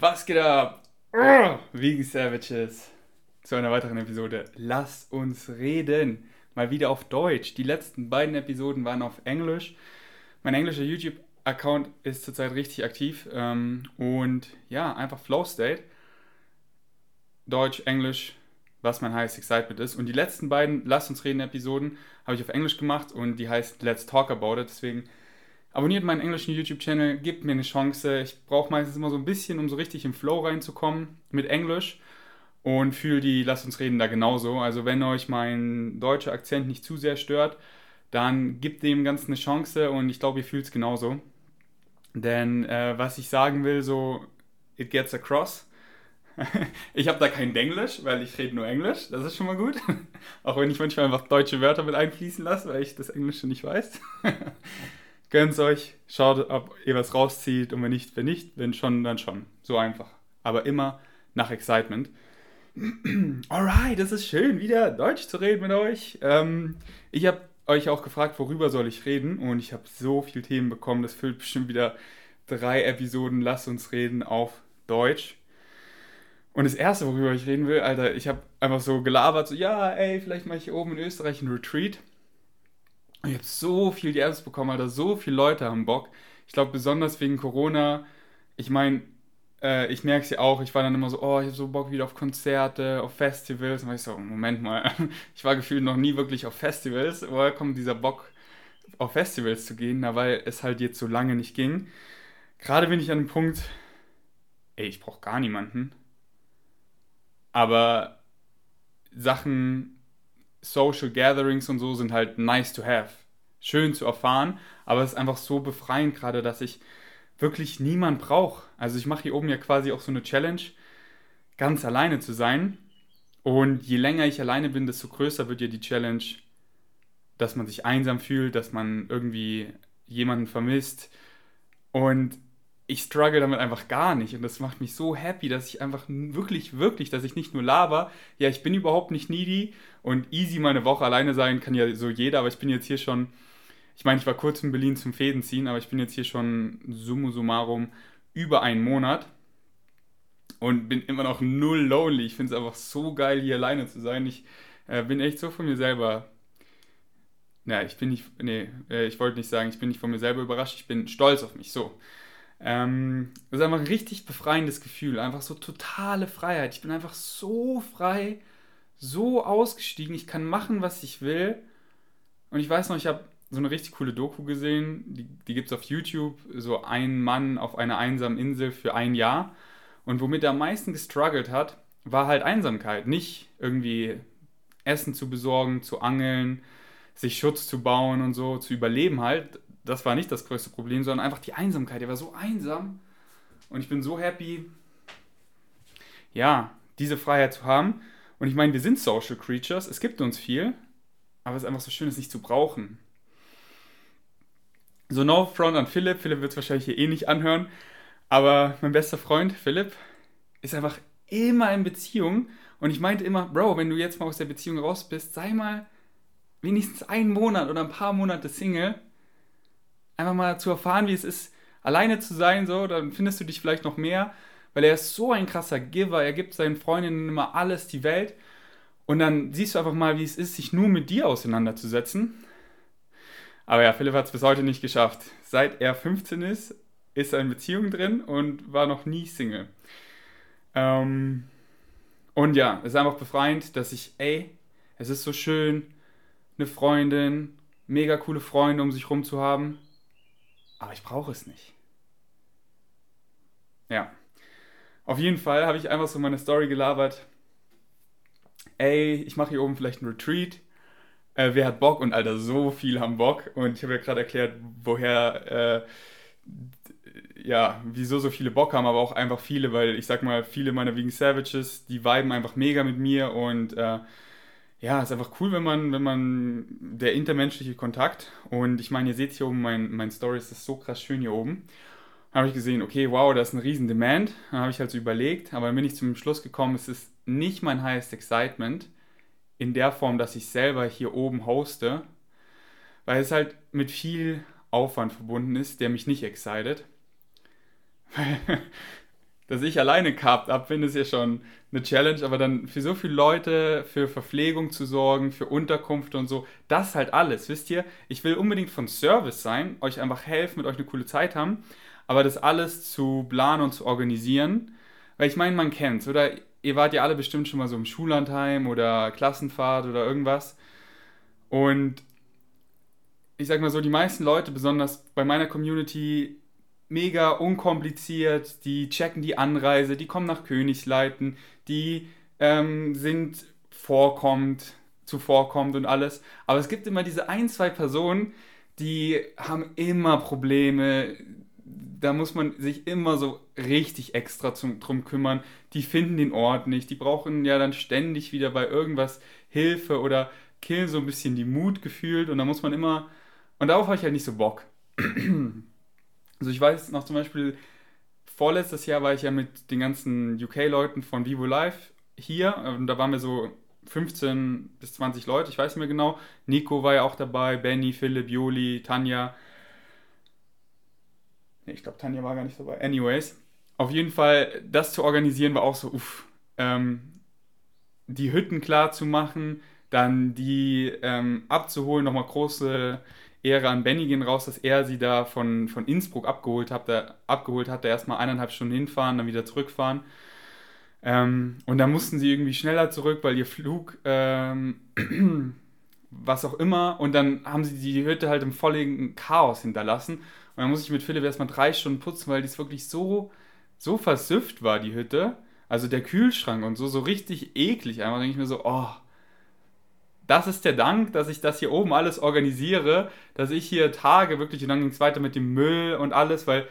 Was geht ab? Vegan Savages. Zu einer weiteren Episode. Lass uns reden. Mal wieder auf Deutsch. Die letzten beiden Episoden waren auf Englisch. Mein englischer YouTube-Account ist zurzeit richtig aktiv. Ähm, und ja, einfach Flow State. Deutsch, Englisch, was mein heißt Excitement ist. Und die letzten beiden Lass uns reden Episoden habe ich auf Englisch gemacht und die heißt Let's Talk About It. Deswegen abonniert meinen englischen YouTube-Channel, gebt mir eine Chance. Ich brauche meistens immer so ein bisschen, um so richtig im Flow reinzukommen mit Englisch und fühle die Lass uns reden da genauso. Also wenn euch mein deutscher Akzent nicht zu sehr stört, dann gebt dem Ganzen eine Chance und ich glaube, ihr fühlt es genauso. Denn äh, was ich sagen will, so, it gets across. ich habe da kein Denglisch, weil ich rede nur Englisch. Das ist schon mal gut. Auch wenn ich manchmal einfach deutsche Wörter mit einfließen lasse, weil ich das Englische nicht weiß. Gönnt euch, schaut, ob ihr was rauszieht und wenn nicht, wenn nicht, wenn schon, dann schon. So einfach. Aber immer nach Excitement. Alright, das ist schön, wieder Deutsch zu reden mit euch. Ähm, ich habe euch auch gefragt, worüber soll ich reden und ich habe so viele Themen bekommen, das füllt bestimmt wieder drei Episoden Lass uns reden auf Deutsch. Und das erste, worüber ich reden will, Alter, ich habe einfach so gelabert, so, ja, ey, vielleicht mache ich hier oben in Österreich einen Retreat. Ich habe so viel DMs bekommen, Alter, so viele Leute haben Bock. Ich glaube, besonders wegen Corona. Ich meine, äh, ich merke es ja auch, ich war dann immer so, oh, ich habe so Bock wieder auf Konzerte, auf Festivals. Und ich so, Moment mal, ich war gefühlt noch nie wirklich auf Festivals. Woher kommt dieser Bock, auf Festivals zu gehen? Na, weil es halt jetzt so lange nicht ging. Gerade bin ich an dem Punkt, ey, ich brauche gar niemanden. Aber Sachen Social Gatherings und so sind halt nice to have. Schön zu erfahren, aber es ist einfach so befreiend gerade, dass ich wirklich niemand brauche. Also ich mache hier oben ja quasi auch so eine Challenge, ganz alleine zu sein. Und je länger ich alleine bin, desto größer wird ja die Challenge, dass man sich einsam fühlt, dass man irgendwie jemanden vermisst. Und ich struggle damit einfach gar nicht und das macht mich so happy, dass ich einfach wirklich, wirklich, dass ich nicht nur laber, ja, ich bin überhaupt nicht needy und easy meine Woche alleine sein kann ja so jeder, aber ich bin jetzt hier schon, ich meine, ich war kurz in Berlin zum Fäden ziehen, aber ich bin jetzt hier schon summa summarum über einen Monat und bin immer noch null lonely. Ich finde es einfach so geil, hier alleine zu sein. Ich äh, bin echt so von mir selber ja, ich bin nicht, nee, äh, ich wollte nicht sagen, ich bin nicht von mir selber überrascht, ich bin stolz auf mich, so. Ähm, das ist einfach ein richtig befreiendes Gefühl. Einfach so totale Freiheit. Ich bin einfach so frei, so ausgestiegen. Ich kann machen, was ich will. Und ich weiß noch, ich habe so eine richtig coole Doku gesehen. Die, die gibt es auf YouTube. So ein Mann auf einer einsamen Insel für ein Jahr. Und womit er am meisten gestruggelt hat, war halt Einsamkeit. Nicht irgendwie Essen zu besorgen, zu angeln, sich Schutz zu bauen und so, zu überleben halt das war nicht das größte Problem, sondern einfach die Einsamkeit. Er war so einsam und ich bin so happy, ja, diese Freiheit zu haben. Und ich meine, wir sind Social Creatures, es gibt uns viel, aber es ist einfach so schön, es nicht zu brauchen. So, no front an Philipp. Philipp wird es wahrscheinlich hier eh nicht anhören. Aber mein bester Freund, Philipp, ist einfach immer in Beziehung. Und ich meinte immer, Bro, wenn du jetzt mal aus der Beziehung raus bist, sei mal wenigstens einen Monat oder ein paar Monate Single einfach mal zu erfahren, wie es ist, alleine zu sein, so, dann findest du dich vielleicht noch mehr, weil er ist so ein krasser Giver, er gibt seinen Freundinnen immer alles, die Welt. Und dann siehst du einfach mal, wie es ist, sich nur mit dir auseinanderzusetzen. Aber ja, Philipp hat es bis heute nicht geschafft. Seit er 15 ist, ist er in Beziehung drin und war noch nie Single. Ähm, und ja, es ist einfach befreiend, dass ich, ey, es ist so schön, eine Freundin, mega coole Freunde um sich rum zu haben aber ich brauche es nicht. Ja. Auf jeden Fall habe ich einfach so meine Story gelabert. Ey, ich mache hier oben vielleicht einen Retreat. Äh, wer hat Bock? Und Alter, so viel haben Bock. Und ich habe ja gerade erklärt, woher, äh, ja, wieso so viele Bock haben, aber auch einfach viele, weil ich sag mal, viele meiner Vegan Savages, die viben einfach mega mit mir und äh, ja, ist einfach cool, wenn man, wenn man der intermenschliche Kontakt und ich meine, ihr seht hier oben mein, mein Story, ist so krass schön hier oben. Habe ich gesehen, okay, wow, da ist ein riesen Demand. Dann habe ich halt so überlegt, aber dann bin ich zum Schluss gekommen, es ist nicht mein highest excitement in der Form, dass ich selber hier oben hoste, weil es halt mit viel Aufwand verbunden ist, der mich nicht excited. dass ich alleine carbt abbinde, ist ja schon eine Challenge, aber dann für so viele Leute, für Verpflegung zu sorgen, für Unterkunft und so, das halt alles, wisst ihr? Ich will unbedingt von Service sein, euch einfach helfen, mit euch eine coole Zeit haben, aber das alles zu planen und zu organisieren, weil ich meine, man kennt's, oder? Ihr wart ja alle bestimmt schon mal so im Schullandheim oder Klassenfahrt oder irgendwas und ich sag mal so, die meisten Leute, besonders bei meiner Community, mega unkompliziert, die checken die Anreise, die kommen nach Königsleiten, die ähm, sind vorkommt, zuvorkommt und alles. Aber es gibt immer diese ein, zwei Personen, die haben immer Probleme. Da muss man sich immer so richtig extra zum, drum kümmern. Die finden den Ort nicht. Die brauchen ja dann ständig wieder bei irgendwas Hilfe oder killen so ein bisschen die Mut gefühlt. Und da muss man immer. Und darauf habe ich halt nicht so Bock. Also ich weiß noch zum Beispiel, vorletztes Jahr war ich ja mit den ganzen UK-Leuten von Vivo Live hier und da waren wir so 15 bis 20 Leute, ich weiß nicht mehr genau. Nico war ja auch dabei, Benny, Philipp, Joli, Tanja. Nee, ich glaube, Tanja war gar nicht dabei. Anyways, auf jeden Fall, das zu organisieren war auch so, uff. Ähm, die Hütten klar zu machen, dann die ähm, abzuholen, nochmal große Ehre an Benny gehen raus, dass er sie da von, von Innsbruck abgeholt hat. Der, abgeholt hat, der erstmal eineinhalb Stunden hinfahren, dann wieder zurückfahren. Ähm, und dann mussten sie irgendwie schneller zurück, weil ihr Flug, ähm, was auch immer, und dann haben sie die Hütte halt im vollen Chaos hinterlassen. Und dann muss ich mit Philipp erstmal drei Stunden putzen, weil die wirklich so, so versüfft war, die Hütte. Also der Kühlschrank und so, so richtig eklig. Einmal denke ich mir so, oh, das ist der Dank, dass ich das hier oben alles organisiere, dass ich hier Tage wirklich, und dann ging es weiter mit dem Müll und alles, weil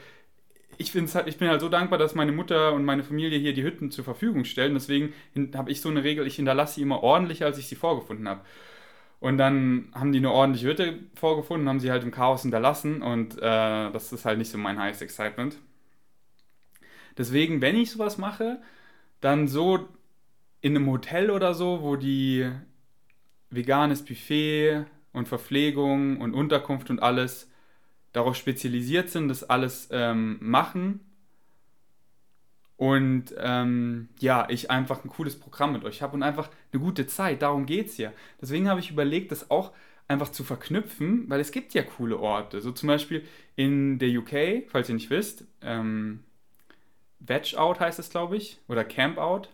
ich, halt, ich bin halt so dankbar, dass meine Mutter und meine Familie hier die Hütten zur Verfügung stellen. Deswegen habe ich so eine Regel, ich hinterlasse sie immer ordentlicher, als ich sie vorgefunden habe. Und dann haben die eine ordentliche Hütte vorgefunden, haben sie halt im Chaos hinterlassen und äh, das ist halt nicht so mein highest excitement. Deswegen, wenn ich sowas mache, dann so in einem Hotel oder so, wo die veganes Buffet und Verpflegung und Unterkunft und alles darauf spezialisiert sind, das alles ähm, machen. Und ähm, ja, ich einfach ein cooles Programm mit euch habe und einfach eine gute Zeit. Darum geht es ja. Deswegen habe ich überlegt, das auch einfach zu verknüpfen, weil es gibt ja coole Orte. So zum Beispiel in der UK, falls ihr nicht wisst, ähm, Veg Out heißt es, glaube ich, oder Camp Out.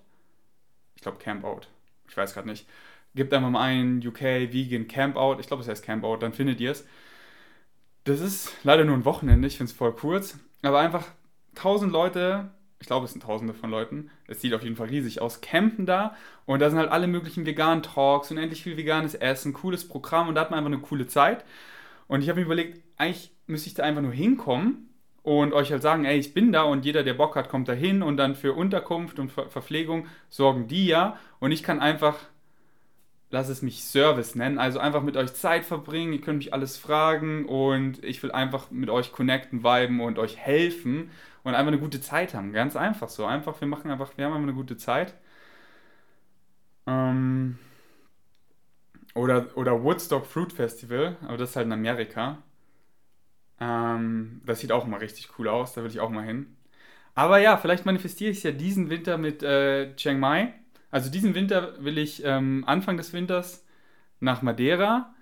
Ich glaube Camp Out. Ich weiß gerade nicht. Gebt einfach mal ein UK Vegan Campout. Ich glaube, es heißt Campout, dann findet ihr es. Das ist leider nur ein Wochenende, ich finde es voll kurz. Aber einfach 1000 Leute, ich glaube, es sind Tausende von Leuten, es sieht auf jeden Fall riesig aus, campen da. Und da sind halt alle möglichen veganen Talks, unendlich viel veganes Essen, cooles Programm und da hat man einfach eine coole Zeit. Und ich habe mir überlegt, eigentlich müsste ich da einfach nur hinkommen und euch halt sagen, ey, ich bin da und jeder, der Bock hat, kommt da hin und dann für Unterkunft und Ver Verpflegung sorgen die ja. Und ich kann einfach lass es mich Service nennen. Also einfach mit euch Zeit verbringen, ihr könnt mich alles fragen und ich will einfach mit euch connecten, viben und euch helfen und einfach eine gute Zeit haben. Ganz einfach so. Einfach, wir machen einfach, wir haben einfach eine gute Zeit. Ähm, oder, oder Woodstock Fruit Festival, aber das ist halt in Amerika. Ähm, das sieht auch mal richtig cool aus, da will ich auch mal hin. Aber ja, vielleicht manifestiere ich es ja diesen Winter mit äh, Chiang Mai also diesen Winter will ich ähm, Anfang des Winters nach Madeira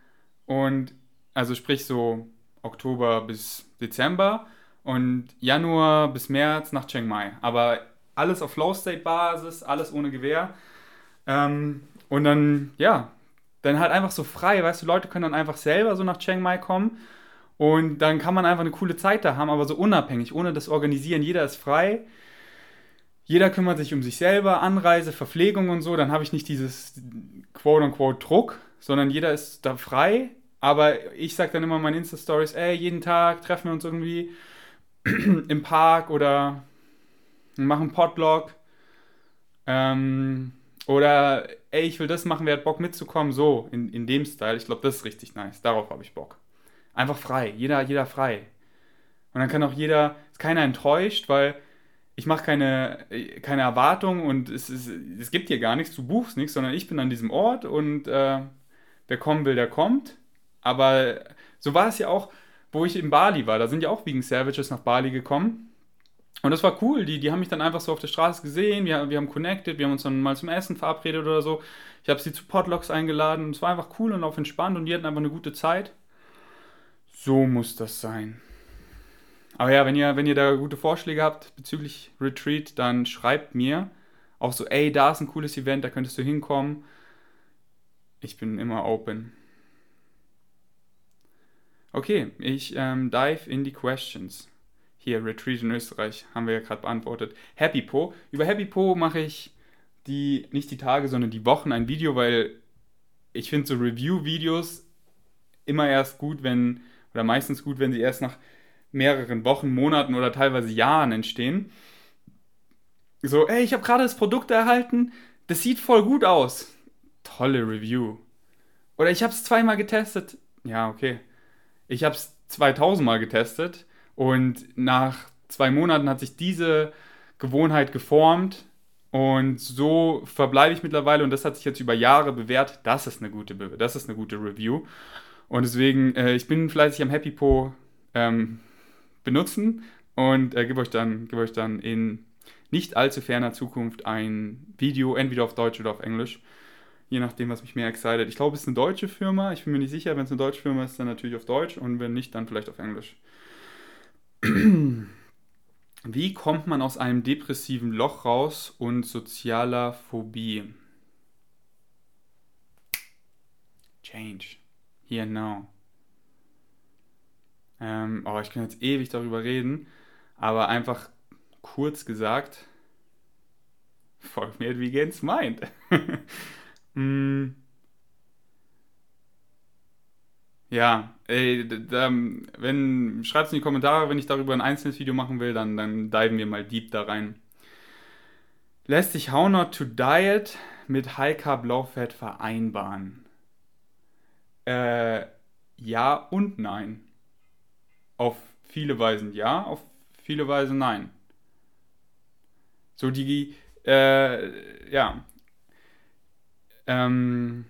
und also sprich so Oktober bis Dezember und Januar bis März nach Chiang Mai. Aber alles auf Flow State Basis, alles ohne Gewehr. Ähm, und dann, ja, dann halt einfach so frei, weißt du, Leute können dann einfach selber so nach Chiang Mai kommen und dann kann man einfach eine coole Zeit da haben, aber so unabhängig, ohne das Organisieren. Jeder ist frei jeder kümmert sich um sich selber, Anreise, Verpflegung und so, dann habe ich nicht dieses quote-unquote Druck, sondern jeder ist da frei. Aber ich sage dann immer in meinen Insta-Stories, ey, jeden Tag treffen wir uns irgendwie im Park oder machen Podlog. Ähm, oder, ey, ich will das machen, wer hat Bock mitzukommen? So, in, in dem Style. Ich glaube, das ist richtig nice. Darauf habe ich Bock. Einfach frei. Jeder, jeder frei. Und dann kann auch jeder, ist keiner enttäuscht, weil ich mache keine, keine Erwartung und es, ist, es gibt hier gar nichts, du buchst nichts, sondern ich bin an diesem Ort und äh, wer kommen will, der kommt. Aber so war es ja auch, wo ich in Bali war. Da sind ja auch Vegan Savages nach Bali gekommen. Und das war cool. Die, die haben mich dann einfach so auf der Straße gesehen. Wir, wir haben connected. Wir haben uns dann mal zum Essen verabredet oder so. Ich habe sie zu Podlocks eingeladen. Es war einfach cool und auf entspannt und die hatten einfach eine gute Zeit. So muss das sein. Aber ja, wenn ihr, wenn ihr da gute Vorschläge habt bezüglich Retreat, dann schreibt mir auch so, ey, da ist ein cooles Event, da könntest du hinkommen. Ich bin immer open. Okay, ich ähm, dive in die Questions. Hier, Retreat in Österreich, haben wir ja gerade beantwortet. Happy Po. Über Happy Po mache ich die, nicht die Tage, sondern die Wochen ein Video, weil ich finde so Review-Videos immer erst gut, wenn, oder meistens gut, wenn sie erst nach mehreren Wochen, Monaten oder teilweise Jahren entstehen. So, ey, ich habe gerade das Produkt erhalten, das sieht voll gut aus. Tolle Review. Oder ich habe es zweimal getestet. Ja, okay. Ich habe es 2000 Mal getestet und nach zwei Monaten hat sich diese Gewohnheit geformt und so verbleibe ich mittlerweile und das hat sich jetzt über Jahre bewährt. Das ist eine gute, das ist eine gute Review. Und deswegen, äh, ich bin fleißig am Happy Po ähm, benutzen und äh, gebe euch, dann, geb euch dann in nicht allzu ferner Zukunft ein Video, entweder auf Deutsch oder auf Englisch. Je nachdem, was mich mehr excited. Ich glaube, es ist eine deutsche Firma. Ich bin mir nicht sicher. Wenn es eine deutsche Firma ist, dann natürlich auf Deutsch und wenn nicht, dann vielleicht auf Englisch. Wie kommt man aus einem depressiven Loch raus und sozialer Phobie? Change. Here now. Ähm, oh, ich kann jetzt ewig darüber reden, aber einfach kurz gesagt, folgt mir, wie Gens meint. mm. Ja, ey, da, wenn, schreibt es in die Kommentare, wenn ich darüber ein einzelnes Video machen will, dann, dann diven wir mal deep da rein. Lässt sich How Not to Diet mit High Carb Low Fat vereinbaren? Äh, ja und nein. Auf viele Weisen ja, auf viele Weisen nein. So die, äh, ja, ähm,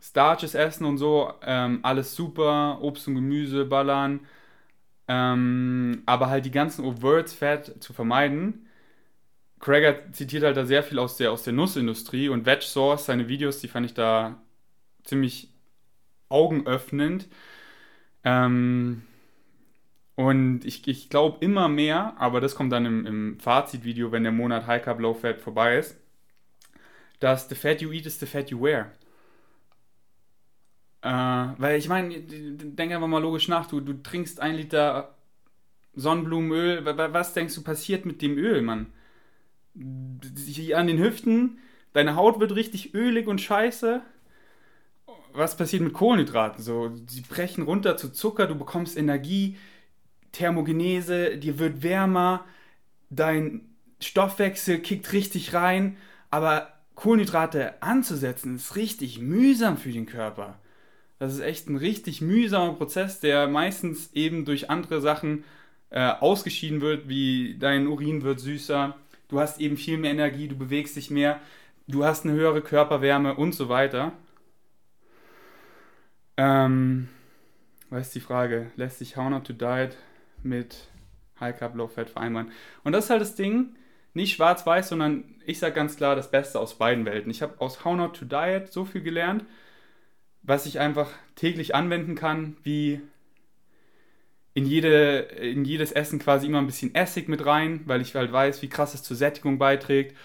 Starches essen und so, ähm, alles super, Obst und Gemüse ballern, ähm, aber halt die ganzen Overts Fat zu vermeiden. Craig zitiert halt da sehr viel aus der, aus der Nussindustrie und Veg Source, seine Videos, die fand ich da ziemlich augenöffnend. Ähm, und ich, ich glaube immer mehr, aber das kommt dann im, im Fazitvideo, wenn der Monat High Carb Low Fat vorbei ist, dass the fat you eat is the fat you wear. Äh, weil ich meine, denk einfach mal logisch nach, du, du trinkst ein Liter Sonnenblumenöl, was denkst du passiert mit dem Öl, Mann? An den Hüften, deine Haut wird richtig ölig und scheiße. Was passiert mit Kohlenhydraten? So, sie brechen runter zu Zucker, du bekommst Energie, Thermogenese, dir wird wärmer, dein Stoffwechsel kickt richtig rein, aber Kohlenhydrate anzusetzen ist richtig mühsam für den Körper. Das ist echt ein richtig mühsamer Prozess, der meistens eben durch andere Sachen äh, ausgeschieden wird, wie dein Urin wird süßer, du hast eben viel mehr Energie, du bewegst dich mehr, du hast eine höhere Körperwärme und so weiter. Ähm, was ist die Frage? Lässt sich How Not to Diet mit High Carb, Low Fat vereinbaren. Und das ist halt das Ding, nicht schwarz-weiß, sondern ich sage ganz klar das Beste aus beiden Welten. Ich habe aus How Not to Diet so viel gelernt, was ich einfach täglich anwenden kann, wie in, jede, in jedes Essen quasi immer ein bisschen Essig mit rein, weil ich halt weiß, wie krass es zur Sättigung beiträgt,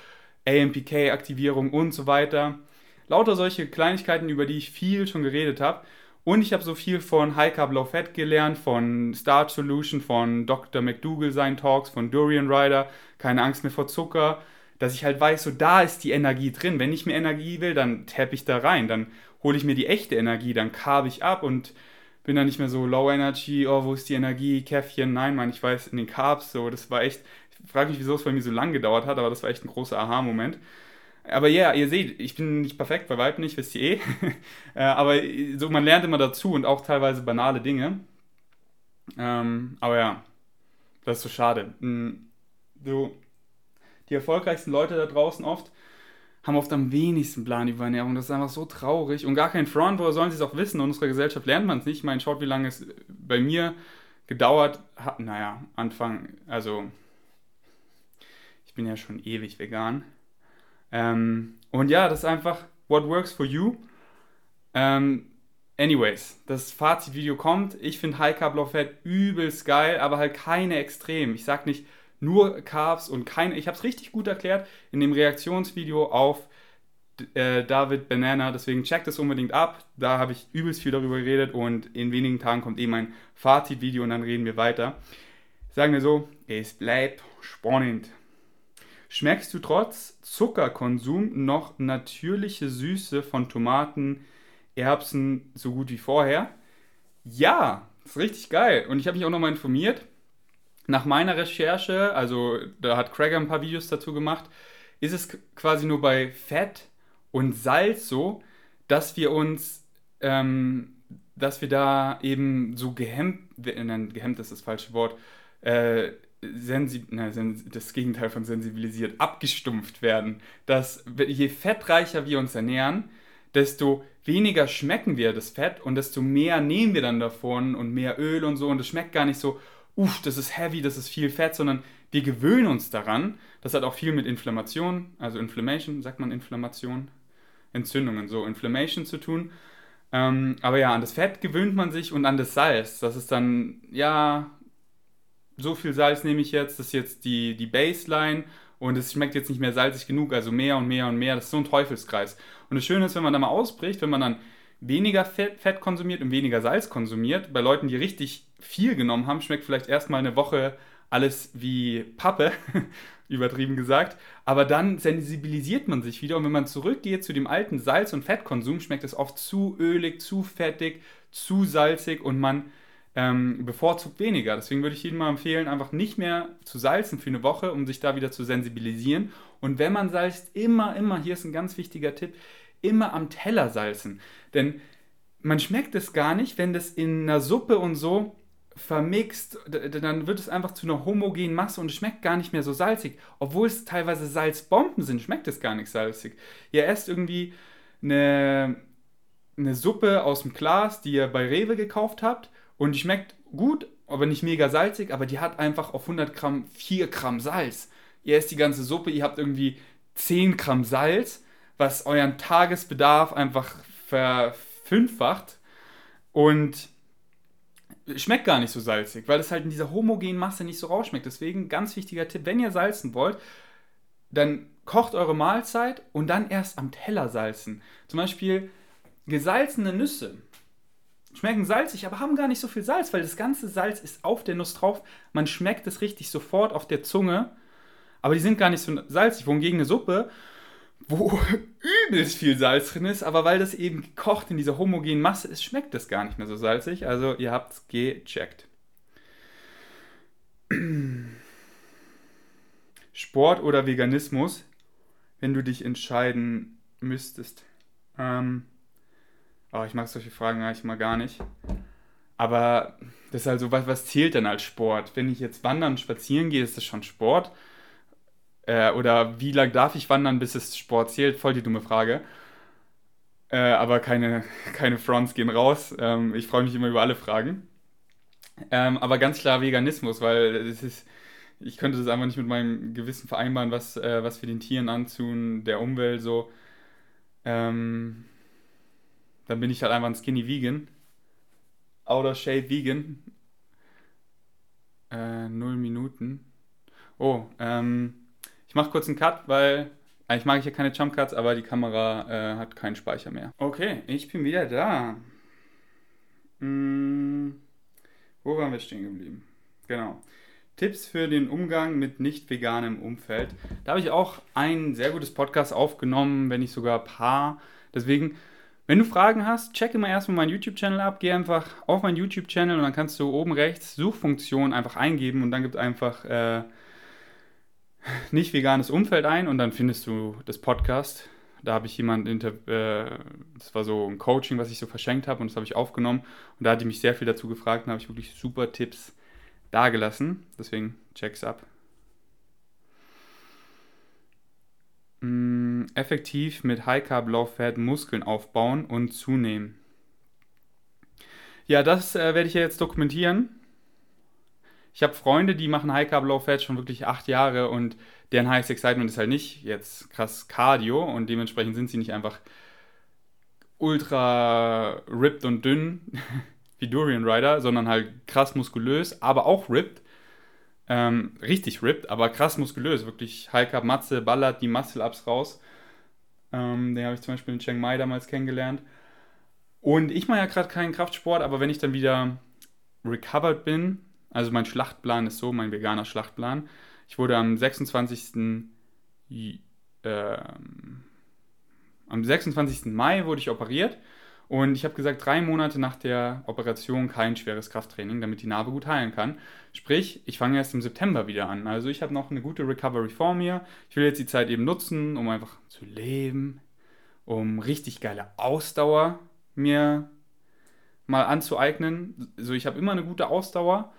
AMPK-Aktivierung und so weiter. Lauter solche Kleinigkeiten, über die ich viel schon geredet habe. Und ich habe so viel von High Carb Low Fat gelernt, von Starch Solution, von Dr. McDougall seinen Talks, von Durian Rider, keine Angst mehr vor Zucker, dass ich halt weiß, so da ist die Energie drin. Wenn ich mehr Energie will, dann tappe ich da rein, dann hole ich mir die echte Energie, dann carb ich ab und bin dann nicht mehr so Low Energy, oh, wo ist die Energie, Käffchen, nein, Mann, ich weiß, in den Carbs, so, das war echt, ich frage mich, wieso es bei mir so lang gedauert hat, aber das war echt ein großer Aha-Moment. Aber ja, yeah, ihr seht, ich bin nicht perfekt, bei weitem nicht, wisst ihr eh. Äh, aber so, man lernt immer dazu und auch teilweise banale Dinge. Ähm, aber ja, das ist so schade. Hm, so, die erfolgreichsten Leute da draußen oft haben oft am wenigsten Plan über Ernährung. Das ist einfach so traurig und gar kein Front, woher sollen sie es auch wissen? In unserer Gesellschaft lernt man es nicht. Ich meine, schaut, wie lange es bei mir gedauert hat. Naja, Anfang, also Ich bin ja schon ewig vegan. Ähm, und ja, das ist einfach what works for you. Ähm, anyways, das Fazitvideo kommt. Ich finde High Carb Low Fat übelst geil, aber halt keine extrem. Ich sag nicht nur Carbs und keine. Ich habe es richtig gut erklärt in dem Reaktionsvideo auf äh, David Banana. Deswegen checkt es unbedingt ab. Da habe ich übelst viel darüber geredet und in wenigen Tagen kommt eben mein Fazitvideo und dann reden wir weiter. Sagen wir so, es bleibt spannend. Schmeckst du trotz Zuckerkonsum noch natürliche Süße von Tomaten, Erbsen so gut wie vorher? Ja, ist richtig geil. Und ich habe mich auch nochmal informiert. Nach meiner Recherche, also da hat Craig ein paar Videos dazu gemacht, ist es quasi nur bei Fett und Salz so, dass wir uns, ähm, dass wir da eben so gehemmt, nein, gehemmt ist das falsche Wort, äh, sensi na, das Gegenteil von sensibilisiert, abgestumpft werden. Dass je fettreicher wir uns ernähren, desto weniger schmecken wir das Fett und desto mehr nehmen wir dann davon und mehr Öl und so und es schmeckt gar nicht so, uff, das ist heavy, das ist viel Fett, sondern wir gewöhnen uns daran. Das hat auch viel mit Inflammation, also Inflammation, sagt man Inflammation? Entzündungen, so Inflammation zu tun. Ähm, aber ja, an das Fett gewöhnt man sich und an das Salz. Das ist dann, ja, so viel Salz nehme ich jetzt, das ist jetzt die, die Baseline und es schmeckt jetzt nicht mehr salzig genug, also mehr und mehr und mehr. Das ist so ein Teufelskreis. Und das Schöne ist, wenn man da mal ausbricht, wenn man dann weniger Fett, Fett konsumiert und weniger Salz konsumiert, bei Leuten, die richtig viel genommen haben, schmeckt vielleicht erstmal eine Woche alles wie Pappe, übertrieben gesagt. Aber dann sensibilisiert man sich wieder und wenn man zurückgeht zu dem alten Salz- und Fettkonsum, schmeckt es oft zu ölig, zu fettig, zu salzig und man ähm, bevorzugt weniger. Deswegen würde ich jedem mal empfehlen, einfach nicht mehr zu salzen für eine Woche, um sich da wieder zu sensibilisieren. Und wenn man salzt, immer, immer, hier ist ein ganz wichtiger Tipp, immer am Teller salzen. Denn man schmeckt es gar nicht, wenn das in einer Suppe und so vermixt, dann wird es einfach zu einer homogenen Masse und schmeckt gar nicht mehr so salzig. Obwohl es teilweise Salzbomben sind, schmeckt es gar nicht salzig. Ihr esst irgendwie eine, eine Suppe aus dem Glas, die ihr bei Rewe gekauft habt und die schmeckt gut, aber nicht mega salzig, aber die hat einfach auf 100 Gramm 4 Gramm Salz. Ihr esst die ganze Suppe, ihr habt irgendwie 10 Gramm Salz, was euren Tagesbedarf einfach verfünffacht und schmeckt gar nicht so salzig, weil es halt in dieser homogenen Masse nicht so rausschmeckt. Deswegen ganz wichtiger Tipp, wenn ihr salzen wollt, dann kocht eure Mahlzeit und dann erst am Teller salzen. Zum Beispiel gesalzene Nüsse schmecken salzig, aber haben gar nicht so viel Salz, weil das ganze Salz ist auf der Nuss drauf. Man schmeckt es richtig sofort auf der Zunge, aber die sind gar nicht so salzig. Wohingegen eine Suppe, wo übelst viel Salz drin ist, aber weil das eben gekocht in dieser homogenen Masse ist, schmeckt das gar nicht mehr so salzig. Also ihr habt es gecheckt. Sport oder Veganismus, wenn du dich entscheiden müsstest. Ähm, Oh, ich mag solche Fragen eigentlich mal gar nicht. Aber das ist also, was, was zählt denn als Sport? Wenn ich jetzt wandern, spazieren gehe, ist das schon Sport? Äh, oder wie lange darf ich wandern, bis es Sport zählt? Voll die dumme Frage. Äh, aber keine, keine Fronts gehen raus. Ähm, ich freue mich immer über alle Fragen. Ähm, aber ganz klar Veganismus, weil es ist, ich könnte das einfach nicht mit meinem Gewissen vereinbaren, was, äh, was wir den Tieren antun, der Umwelt so. Ähm, dann bin ich halt einfach ein Skinny Vegan. Outer Shape Vegan. Äh, null Minuten. Oh, ähm, ich mache kurz einen Cut, weil eigentlich mag ich ja keine Jump Cuts, aber die Kamera äh, hat keinen Speicher mehr. Okay, ich bin wieder da. Hm, wo waren wir stehen geblieben? Genau. Tipps für den Umgang mit nicht veganem Umfeld. Da habe ich auch ein sehr gutes Podcast aufgenommen, wenn nicht sogar ein paar. Deswegen wenn du Fragen hast, check immer erstmal meinen YouTube-Channel ab, geh einfach auf meinen YouTube-Channel und dann kannst du oben rechts Suchfunktion einfach eingeben und dann gibt einfach äh, nicht veganes Umfeld ein und dann findest du das Podcast. Da habe ich jemanden, äh, das war so ein Coaching, was ich so verschenkt habe und das habe ich aufgenommen und da hat die mich sehr viel dazu gefragt und habe ich wirklich super Tipps dagelassen. Deswegen check's ab. Mh, effektiv mit High Carb Low Fat Muskeln aufbauen und zunehmen. Ja, das äh, werde ich ja jetzt dokumentieren. Ich habe Freunde, die machen High Carb Low Fat schon wirklich acht Jahre und deren Highest Excitement ist halt nicht jetzt krass Cardio und dementsprechend sind sie nicht einfach ultra ripped und dünn wie Durian Rider, sondern halt krass muskulös, aber auch ripped. Ähm, richtig ripped, aber krass muskulös. Wirklich Carb Matze ballert die Muscle-Ups raus. Ähm, den habe ich zum Beispiel in Chiang Mai damals kennengelernt. Und ich mache ja gerade keinen Kraftsport, aber wenn ich dann wieder recovered bin, also mein Schlachtplan ist so, mein veganer Schlachtplan. Ich wurde am 26. Äh, am 26. Mai wurde ich operiert und ich habe gesagt, drei Monate nach der Operation kein schweres Krafttraining, damit die Narbe gut heilen kann. Sprich, ich fange erst im September wieder an. Also ich habe noch eine gute Recovery vor mir. Ich will jetzt die Zeit eben nutzen, um einfach zu leben, um richtig geile Ausdauer mir mal anzueignen. So, ich habe immer eine gute Ausdauer,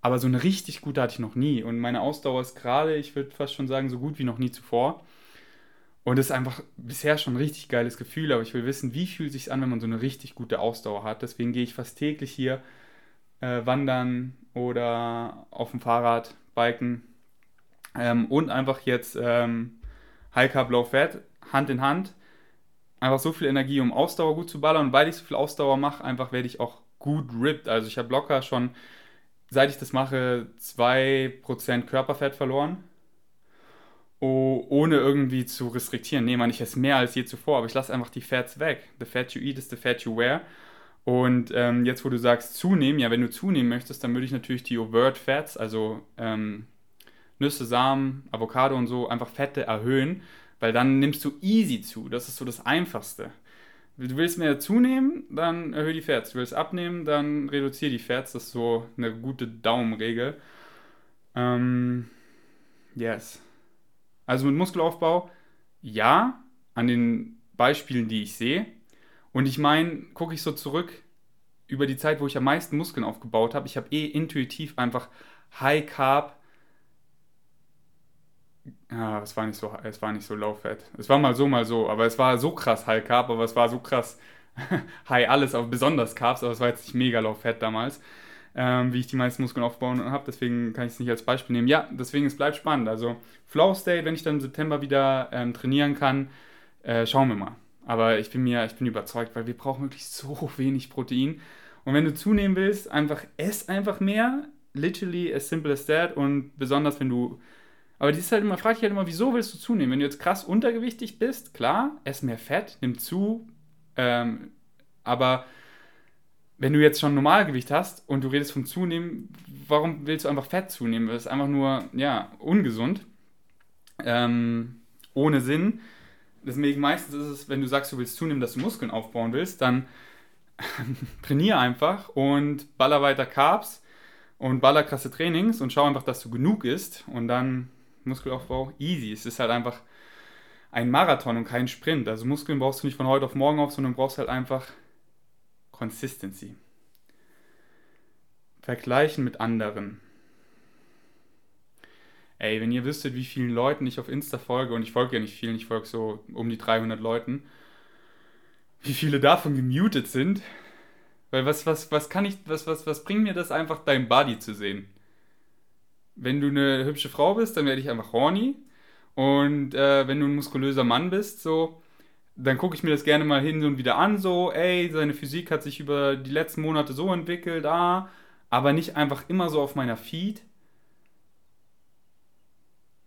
aber so eine richtig gute hatte ich noch nie. Und meine Ausdauer ist gerade, ich würde fast schon sagen, so gut wie noch nie zuvor. Und das ist einfach bisher schon ein richtig geiles Gefühl, aber ich will wissen, wie fühlt es sich an, wenn man so eine richtig gute Ausdauer hat. Deswegen gehe ich fast täglich hier äh, wandern oder auf dem Fahrrad, biken ähm, und einfach jetzt ähm, High Carb Low Fat Hand in Hand einfach so viel Energie, um Ausdauer gut zu ballern. Und weil ich so viel Ausdauer mache, einfach werde ich auch gut ripped. Also ich habe locker schon, seit ich das mache, 2% Körperfett verloren. Oh, ohne irgendwie zu restriktieren. Nee, man, ich esse mehr als je zuvor, aber ich lasse einfach die Fats weg. The fat you eat is the fat you wear. Und ähm, jetzt, wo du sagst zunehmen, ja, wenn du zunehmen möchtest, dann würde ich natürlich die Overt Fats, also ähm, Nüsse, Samen, Avocado und so, einfach Fette erhöhen, weil dann nimmst du easy zu. Das ist so das Einfachste. Du willst mehr zunehmen, dann erhöhe die Fats. Du willst abnehmen, dann reduziere die Fats. Das ist so eine gute Daumenregel. Ähm, yes. Also mit Muskelaufbau, ja, an den Beispielen, die ich sehe. Und ich meine, gucke ich so zurück über die Zeit, wo ich am meisten Muskeln aufgebaut habe. Ich habe eh intuitiv einfach High Carb ja, es war nicht so, es war nicht so fat. Es war mal so, mal so, aber es war so krass High Carb, aber es war so krass High alles, aber besonders Carbs, aber es war jetzt nicht mega fat damals, ähm, wie ich die meisten Muskeln aufbauen habe, deswegen kann ich es nicht als Beispiel nehmen. Ja, deswegen, es bleibt spannend. Also Flow State, wenn ich dann im September wieder ähm, trainieren kann, äh, schauen wir mal. Aber ich bin mir, ich bin überzeugt, weil wir brauchen wirklich so wenig Protein. Und wenn du zunehmen willst, einfach ess einfach mehr. Literally as simple as that. Und besonders wenn du aber die ist halt immer, frag dich halt immer, wieso willst du zunehmen? Wenn du jetzt krass untergewichtig bist, klar, ess mehr Fett, nimm zu. Ähm, aber wenn du jetzt schon Normalgewicht hast und du redest vom Zunehmen, warum willst du einfach Fett zunehmen? Das ist einfach nur, ja, ungesund. Ähm, ohne Sinn. Deswegen meistens ist es, wenn du sagst, du willst zunehmen, dass du Muskeln aufbauen willst, dann trainier einfach und baller weiter Carbs und baller krasse Trainings und schau einfach, dass du genug isst und dann Muskelaufbau easy. Es ist halt einfach ein Marathon und kein Sprint. Also Muskeln brauchst du nicht von heute auf morgen auf, sondern brauchst halt einfach Consistency. Vergleichen mit anderen. Ey, wenn ihr wüsstet, wie vielen Leuten ich auf Insta folge, und ich folge ja nicht vielen, ich folge so um die 300 Leuten, wie viele davon gemutet sind. Weil was, was, was kann ich, was, was, was bringt mir das einfach, dein Body zu sehen? wenn du eine hübsche Frau bist, dann werde ich einfach horny. Und äh, wenn du ein muskulöser Mann bist, so, dann gucke ich mir das gerne mal hin und wieder an, so, ey, seine Physik hat sich über die letzten Monate so entwickelt, ah, aber nicht einfach immer so auf meiner Feed.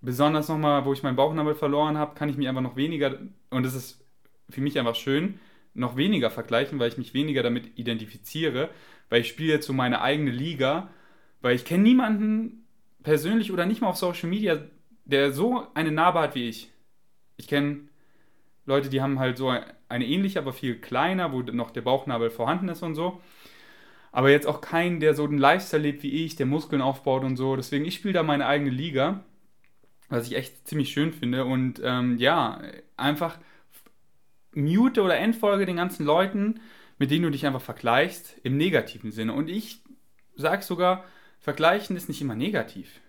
Besonders nochmal, wo ich meinen Bauchnabel verloren habe, kann ich mich einfach noch weniger, und das ist für mich einfach schön, noch weniger vergleichen, weil ich mich weniger damit identifiziere, weil ich spiele jetzt so meine eigene Liga, weil ich kenne niemanden, persönlich oder nicht mal auf Social Media, der so eine Narbe hat wie ich. Ich kenne Leute, die haben halt so eine ähnliche, aber viel kleiner, wo noch der Bauchnabel vorhanden ist und so. Aber jetzt auch keinen, der so einen Lifestyle lebt wie ich, der Muskeln aufbaut und so. Deswegen, ich spiele da meine eigene Liga, was ich echt ziemlich schön finde. Und ähm, ja, einfach mute oder entfolge den ganzen Leuten, mit denen du dich einfach vergleichst, im negativen Sinne. Und ich sage sogar, Vergleichen ist nicht immer negativ.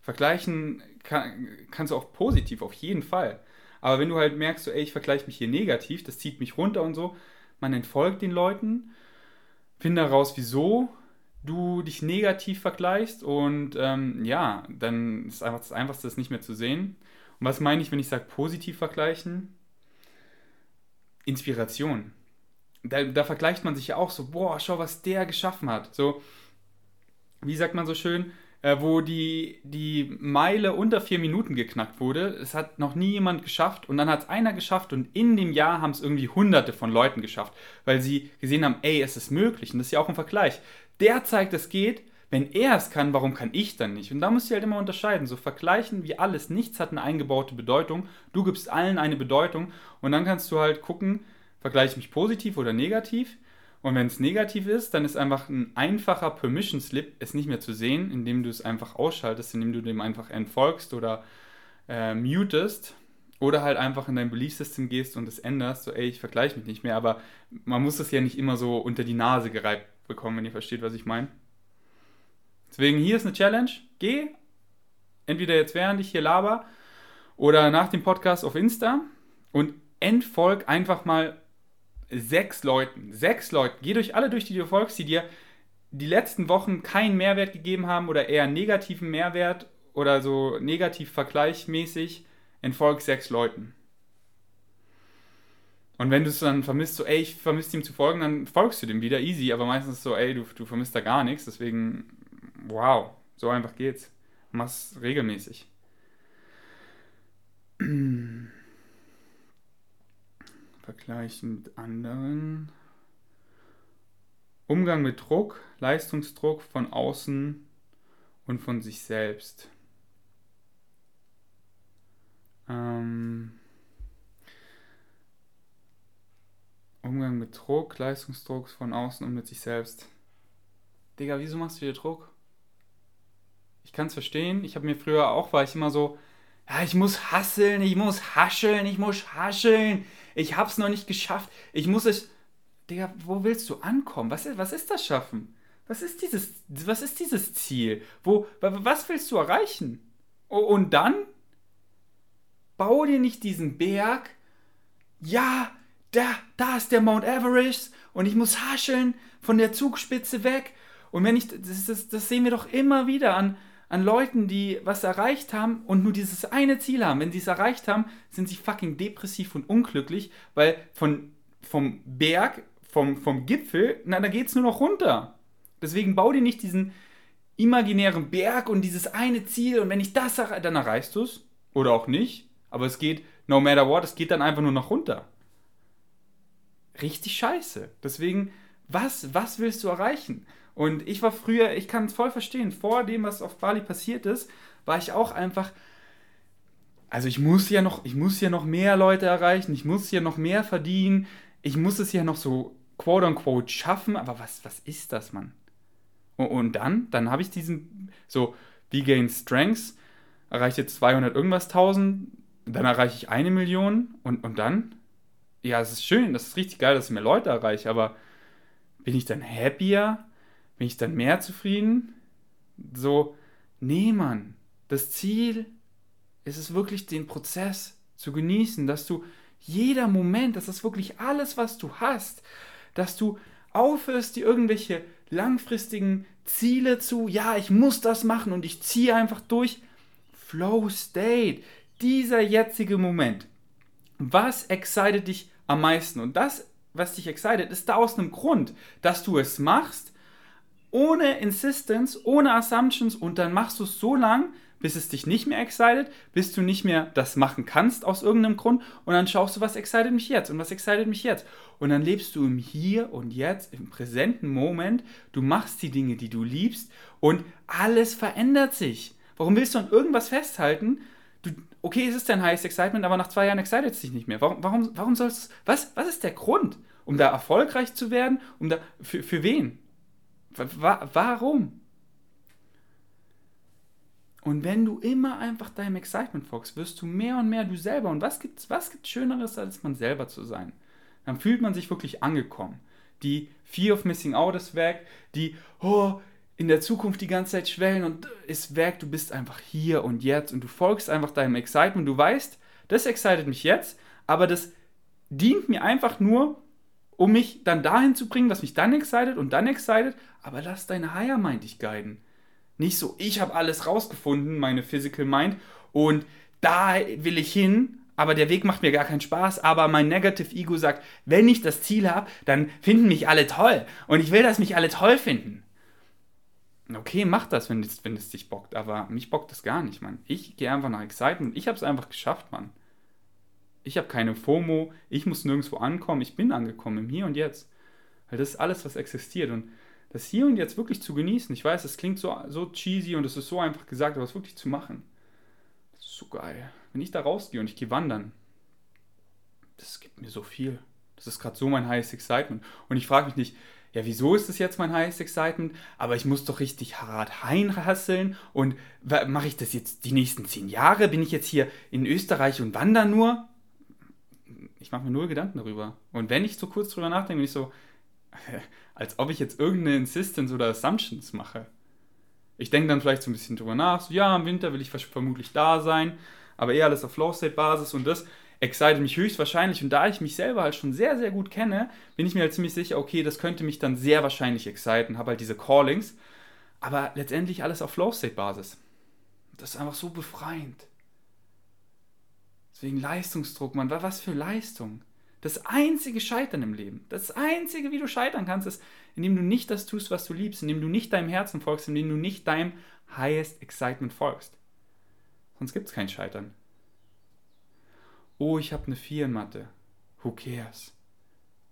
Vergleichen kann, kannst du auch positiv, auf jeden Fall. Aber wenn du halt merkst, so, ey, ich vergleiche mich hier negativ, das zieht mich runter und so, man entfolgt den Leuten, finde heraus, wieso, du dich negativ vergleichst und ähm, ja, dann ist einfach das Einfachste, das nicht mehr zu sehen. Und was meine ich, wenn ich sage positiv vergleichen? Inspiration. Da, da vergleicht man sich ja auch so, boah, schau, was der geschaffen hat. So, wie sagt man so schön, äh, wo die, die Meile unter vier Minuten geknackt wurde. Es hat noch nie jemand geschafft und dann hat es einer geschafft und in dem Jahr haben es irgendwie hunderte von Leuten geschafft, weil sie gesehen haben, ey, es ist möglich und das ist ja auch ein Vergleich. Der zeigt, es geht. Wenn er es kann, warum kann ich dann nicht? Und da musst du halt immer unterscheiden. So vergleichen wie alles. Nichts hat eine eingebaute Bedeutung. Du gibst allen eine Bedeutung und dann kannst du halt gucken, vergleiche ich mich positiv oder negativ. Und wenn es negativ ist, dann ist einfach ein einfacher Permission Slip, es nicht mehr zu sehen, indem du es einfach ausschaltest, indem du dem einfach entfolgst oder äh, mutest. Oder halt einfach in dein Belief System gehst und es änderst, so ey, ich vergleiche mich nicht mehr. Aber man muss das ja nicht immer so unter die Nase gereibt bekommen, wenn ihr versteht, was ich meine. Deswegen hier ist eine Challenge. Geh entweder jetzt während ich hier laber oder nach dem Podcast auf Insta und entfolg einfach mal sechs Leuten. Sechs Leuten. Geh durch alle durch, die du folgst, die dir die letzten Wochen keinen Mehrwert gegeben haben oder eher negativen Mehrwert oder so negativ vergleichmäßig. Entfolg sechs Leuten. Und wenn du es dann vermisst, so, ey, ich vermisse ihm zu folgen, dann folgst du dem wieder easy, aber meistens so, ey, du, du vermisst da gar nichts, deswegen, wow, so einfach geht's. Mach's regelmäßig. Vergleichen mit anderen. Umgang mit Druck, Leistungsdruck von außen und von sich selbst. Ähm, Umgang mit Druck, Leistungsdruck von außen und mit sich selbst. Digga, wieso machst du dir Druck? Ich kann es verstehen. Ich habe mir früher auch, war ich immer so, ja, ich muss hasseln, ich muss hascheln, ich muss hascheln. Ich hab's noch nicht geschafft. Ich muss es. Digga, wo willst du ankommen? Was, was ist das Schaffen? Was ist dieses, was ist dieses Ziel? Wo, was willst du erreichen? Und dann bau dir nicht diesen Berg. Ja, da, da ist der Mount Everest und ich muss hascheln von der Zugspitze weg. Und wenn ich, das, das, das sehen wir doch immer wieder an, an Leuten, die was erreicht haben und nur dieses eine Ziel haben. Wenn sie es erreicht haben, sind sie fucking depressiv und unglücklich, weil von, vom Berg, vom, vom Gipfel, na, da geht es nur noch runter. Deswegen bau dir nicht diesen imaginären Berg und dieses eine Ziel und wenn ich das erreiche, dann erreichst du es. Oder auch nicht. Aber es geht, no matter what, es geht dann einfach nur noch runter richtig scheiße. Deswegen, was, was willst du erreichen? Und ich war früher, ich kann es voll verstehen, vor dem, was auf Bali passiert ist, war ich auch einfach, also ich muss ja noch, ich muss ja noch mehr Leute erreichen, ich muss ja noch mehr verdienen, ich muss es ja noch so quote unquote schaffen, aber was, was ist das, Mann? Und, und dann, dann habe ich diesen, so, wie gain Strengths, erreiche jetzt 200 irgendwas tausend, dann erreiche ich eine Million und, und dann? ja, es ist schön, das ist richtig geil, dass ich mehr Leute erreiche, aber bin ich dann happier? Bin ich dann mehr zufrieden? So, nee, Mann, das Ziel ist es wirklich, den Prozess zu genießen, dass du jeder Moment, das ist wirklich alles, was du hast, dass du aufhörst, dir irgendwelche langfristigen Ziele zu, ja, ich muss das machen und ich ziehe einfach durch. Flow State, dieser jetzige Moment. Was excited dich am meisten. Und das, was dich excited, ist da aus einem Grund, dass du es machst, ohne Insistence, ohne Assumptions und dann machst du es so lang, bis es dich nicht mehr excited, bis du nicht mehr das machen kannst aus irgendeinem Grund und dann schaust du, was excited mich jetzt und was excited mich jetzt. Und dann lebst du im Hier und Jetzt, im präsenten Moment, du machst die Dinge, die du liebst und alles verändert sich. Warum willst du an irgendwas festhalten, du, okay, es ist dein Highest Excitement, aber nach zwei Jahren excited es dich nicht mehr. Warum, warum, warum sollst du, was, was ist der Grund? Um da erfolgreich zu werden? Um da, für, für wen? Wa, warum? Und wenn du immer einfach deinem Excitement folgst, wirst du mehr und mehr du selber. Und was gibt was gibt's Schöneres, als man selber zu sein? Dann fühlt man sich wirklich angekommen. Die Fear of Missing Out ist weg. Die, oh, in der Zukunft die ganze Zeit schwellen und es weg, du bist einfach hier und jetzt und du folgst einfach deinem Excitement. Du weißt, das excited mich jetzt, aber das dient mir einfach nur, um mich dann dahin zu bringen, was mich dann excited und dann excited, aber lass deine Higher Mind dich guiden. Nicht so, ich habe alles rausgefunden, meine Physical Mind, und da will ich hin, aber der Weg macht mir gar keinen Spaß, aber mein Negative Ego sagt, wenn ich das Ziel habe, dann finden mich alle toll und ich will, dass mich alle toll finden. Okay, mach das, wenn es, wenn es dich bockt, aber mich bockt das gar nicht, Mann. Ich gehe einfach nach Excitement. Ich habe es einfach geschafft, Mann. Ich habe keine FOMO, ich muss nirgendwo ankommen, ich bin angekommen im Hier und Jetzt. Weil das ist alles, was existiert. Und das Hier und Jetzt wirklich zu genießen, ich weiß, es klingt so, so cheesy und es ist so einfach gesagt, aber es wirklich zu machen, das ist so geil. Wenn ich da rausgehe und ich gehe wandern, das gibt mir so viel. Das ist gerade so mein highest excitement. Und ich frage mich nicht, ja, wieso ist das jetzt mein highest excitement? Aber ich muss doch richtig hart reinhasseln. Und mache ich das jetzt die nächsten zehn Jahre? Bin ich jetzt hier in Österreich und wandere nur? Ich mache mir null Gedanken darüber. Und wenn ich so kurz drüber nachdenke, bin ich so, als ob ich jetzt irgendeine Insistence oder Assumptions mache. Ich denke dann vielleicht so ein bisschen drüber nach, so ja, im Winter will ich vermutlich da sein, aber eher alles auf Flow-State-Basis und das excited mich höchstwahrscheinlich. Und da ich mich selber halt schon sehr, sehr gut kenne, bin ich mir halt ziemlich sicher, okay, das könnte mich dann sehr wahrscheinlich exciten, habe halt diese Callings, aber letztendlich alles auf Flow-State-Basis. Das ist einfach so befreiend. Deswegen Leistungsdruck, man, was für Leistung? Das einzige Scheitern im Leben, das einzige, wie du scheitern kannst, ist, indem du nicht das tust, was du liebst, indem du nicht deinem Herzen folgst, indem du nicht deinem highest excitement folgst. Sonst gibt es kein Scheitern. Oh, ich habe eine 4 in Mathe. Who cares?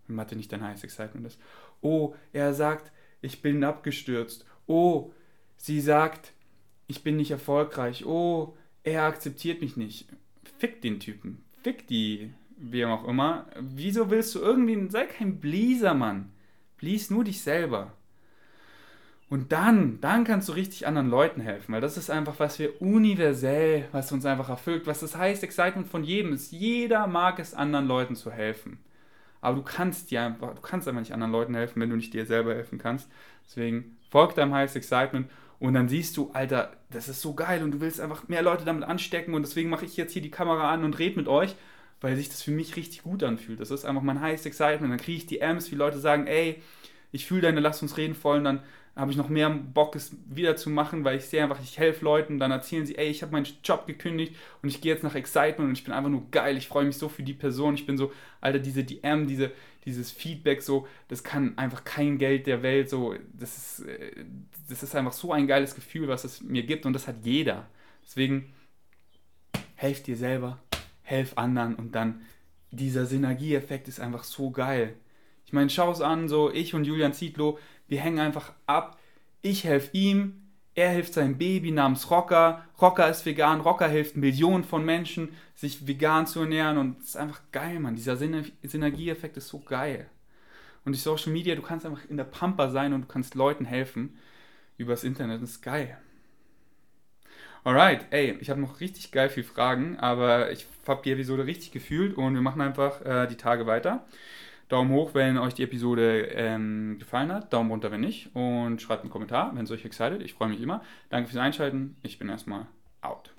Wenn Mathe nicht dein highest excitement ist. Oh, er sagt, ich bin abgestürzt. Oh, sie sagt, ich bin nicht erfolgreich. Oh, er akzeptiert mich nicht. Fick den Typen. Fick die wie auch immer. Wieso willst du irgendwie, sei kein Bleaser, Mann. Blease nur dich selber. Und dann, dann kannst du richtig anderen Leuten helfen, weil das ist einfach, was wir universell, was uns einfach erfüllt, was das heißt, Excitement von jedem ist. Jeder mag es, anderen Leuten zu helfen. Aber du kannst dir einfach, du kannst einfach nicht anderen Leuten helfen, wenn du nicht dir selber helfen kannst. Deswegen folg deinem Highest Excitement und dann siehst du, Alter, das ist so geil und du willst einfach mehr Leute damit anstecken und deswegen mache ich jetzt hier die Kamera an und rede mit euch weil sich das für mich richtig gut anfühlt. Das ist einfach mein highest excitement. Dann kriege ich die Ms, wie Leute sagen, ey, ich fühle deine Lass uns reden voll und dann habe ich noch mehr Bock, es wieder zu machen, weil ich sehe einfach, ich helfe Leuten, dann erzählen sie, ey, ich habe meinen Job gekündigt und ich gehe jetzt nach Excitement und ich bin einfach nur geil, ich freue mich so für die Person, ich bin so, Alter, diese DM, diese, dieses Feedback, so, das kann einfach kein Geld der Welt, so, das ist, äh, das ist einfach so ein geiles Gefühl, was es mir gibt und das hat jeder. Deswegen, helft dir selber, helf anderen und dann dieser Synergieeffekt ist einfach so geil. Ich meine, schau es an, so ich und Julian Zietlow, wir hängen einfach ab. Ich helfe ihm, er hilft seinem Baby namens Rocker. Rocker ist vegan, Rocker hilft Millionen von Menschen, sich vegan zu ernähren und es ist einfach geil, Mann. Dieser Synergieeffekt ist so geil. Und die Social Media, du kannst einfach in der Pampa sein und du kannst Leuten helfen übers Internet, das ist geil. Alright, ey, ich habe noch richtig geil viel Fragen, aber ich habe die Episode richtig gefühlt und wir machen einfach äh, die Tage weiter. Daumen hoch, wenn euch die Episode ähm, gefallen hat, Daumen runter, wenn nicht und schreibt einen Kommentar, wenn es euch excited. Ich freue mich immer. Danke fürs Einschalten. Ich bin erstmal out.